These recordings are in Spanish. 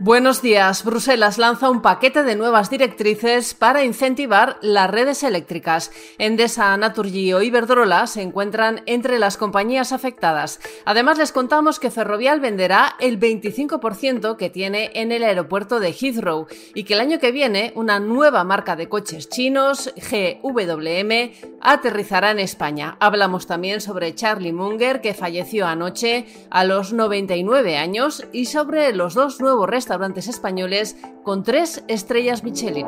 Buenos días. Bruselas lanza un paquete de nuevas directrices para incentivar las redes eléctricas. Endesa, Naturgy o Iberdrola se encuentran entre las compañías afectadas. Además, les contamos que Ferrovial venderá el 25% que tiene en el aeropuerto de Heathrow y que el año que viene una nueva marca de coches chinos, GWM, aterrizará en España. Hablamos también sobre Charlie Munger, que falleció anoche a los 99 años, y sobre los dos nuevos restaurantes españoles con tres estrellas Michelin.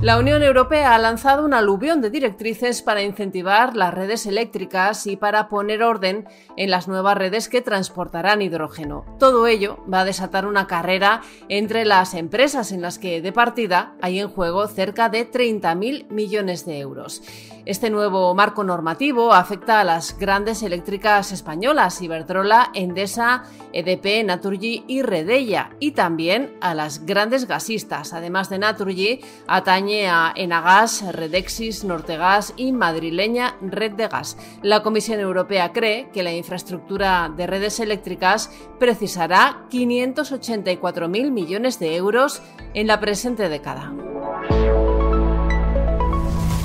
La Unión Europea ha lanzado un aluvión de directrices para incentivar las redes eléctricas y para poner orden en las nuevas redes que transportarán hidrógeno. Todo ello va a desatar una carrera entre las empresas en las que de partida hay en juego cerca de 30.000 millones de euros. Este nuevo marco normativo afecta a las grandes eléctricas españolas, Iberdrola, Endesa, EDP, Naturgy y Redella, y también a las grandes gasistas. Además de Naturgy, atañe a Enagas, Redexis, Nortegas y madrileña Red de Gas. La Comisión Europea cree que la infraestructura de redes eléctricas precisará 584.000 millones de euros en la presente década.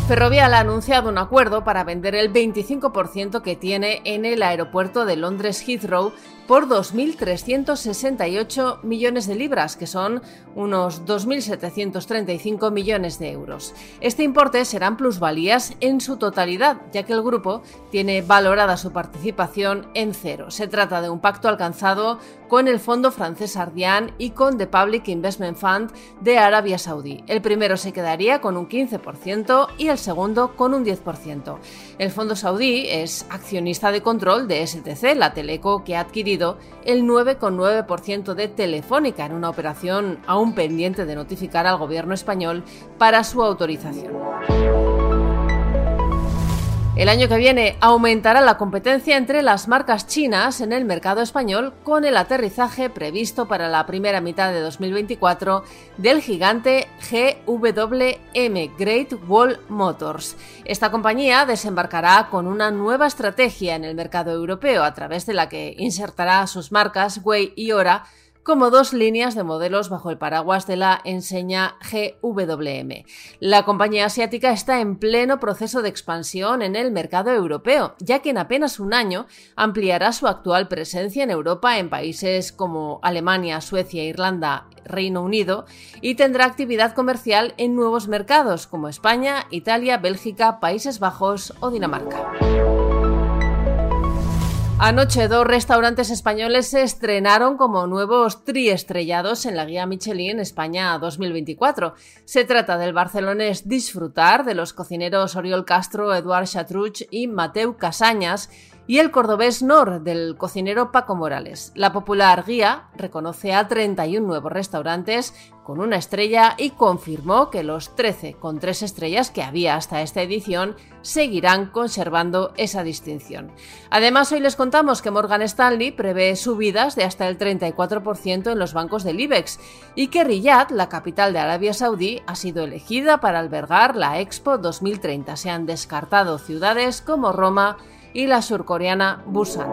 Ferrovial ha anunciado un acuerdo para vender el 25% que tiene en el aeropuerto de Londres Heathrow por 2.368 millones de libras, que son unos 2.735 millones de euros. Este importe serán plusvalías en su totalidad, ya que el grupo tiene valorada su participación en cero. Se trata de un pacto alcanzado con el fondo francés Ardian y con The Public Investment Fund de Arabia Saudí. El primero se quedaría con un 15% y el segundo con un 10%. El fondo saudí es accionista de control de STC, la teleco que ha adquirido el 9,9% de Telefónica en una operación aún pendiente de notificar al gobierno español para su autorización. El año que viene aumentará la competencia entre las marcas chinas en el mercado español con el aterrizaje previsto para la primera mitad de 2024 del gigante GWM Great Wall Motors. Esta compañía desembarcará con una nueva estrategia en el mercado europeo a través de la que insertará sus marcas Wei y Ora como dos líneas de modelos bajo el paraguas de la enseña GWM. La compañía asiática está en pleno proceso de expansión en el mercado europeo, ya que en apenas un año ampliará su actual presencia en Europa en países como Alemania, Suecia, Irlanda, Reino Unido y tendrá actividad comercial en nuevos mercados como España, Italia, Bélgica, Países Bajos o Dinamarca. Anoche dos restaurantes españoles se estrenaron como nuevos triestrellados en la guía Michelin España 2024. Se trata del barcelonés Disfrutar de los cocineros Oriol Castro, Eduard Chatruch y Mateu Casañas y el cordobés Nor del cocinero Paco Morales. La popular guía reconoce a 31 nuevos restaurantes con una estrella y confirmó que los 13 con tres estrellas que había hasta esta edición seguirán conservando esa distinción. Además, hoy les contamos que Morgan Stanley prevé subidas de hasta el 34% en los bancos del IBEX y que Riyadh, la capital de Arabia Saudí, ha sido elegida para albergar la Expo 2030. Se han descartado ciudades como Roma, y la surcoreana Busan.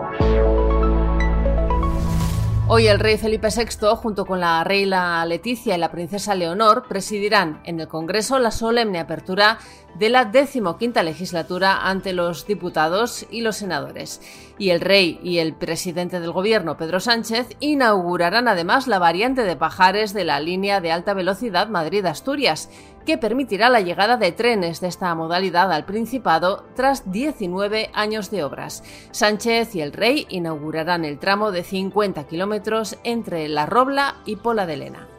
Hoy el rey Felipe VI, junto con la reina Leticia y la princesa Leonor, presidirán en el Congreso la solemne apertura de la decimoquinta legislatura ante los diputados y los senadores. Y el rey y el presidente del gobierno, Pedro Sánchez, inaugurarán además la variante de Pajares de la línea de alta velocidad Madrid-Asturias, que permitirá la llegada de trenes de esta modalidad al Principado tras 19 años de obras. Sánchez y el Rey inaugurarán el tramo de 50 kilómetros entre La Robla y Pola de Lena.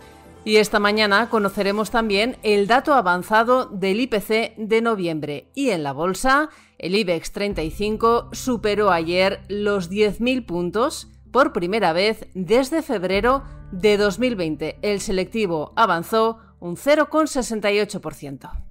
Y esta mañana conoceremos también el dato avanzado del IPC de noviembre. Y en la bolsa, el IBEX 35 superó ayer los 10.000 puntos por primera vez desde febrero de 2020. El selectivo avanzó un 0,68%.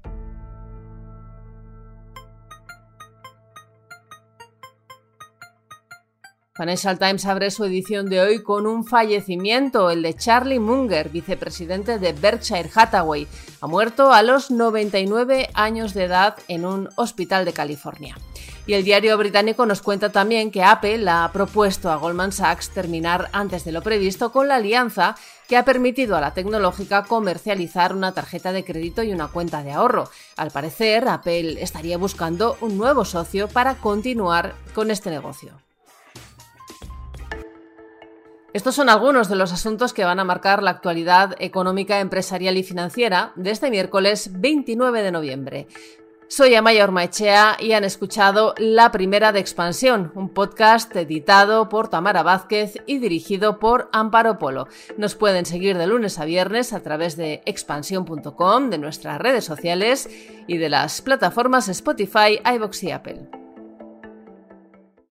Financial Times abre su edición de hoy con un fallecimiento, el de Charlie Munger, vicepresidente de Berkshire Hathaway. Ha muerto a los 99 años de edad en un hospital de California. Y el diario británico nos cuenta también que Apple ha propuesto a Goldman Sachs terminar antes de lo previsto con la alianza que ha permitido a la tecnológica comercializar una tarjeta de crédito y una cuenta de ahorro. Al parecer, Apple estaría buscando un nuevo socio para continuar con este negocio. Estos son algunos de los asuntos que van a marcar la actualidad económica, empresarial y financiera de este miércoles 29 de noviembre. Soy Amaya Ormaechea y han escuchado La Primera de Expansión, un podcast editado por Tamara Vázquez y dirigido por Amparo Polo. Nos pueden seguir de lunes a viernes a través de expansión.com, de nuestras redes sociales y de las plataformas Spotify, iVoox y Apple.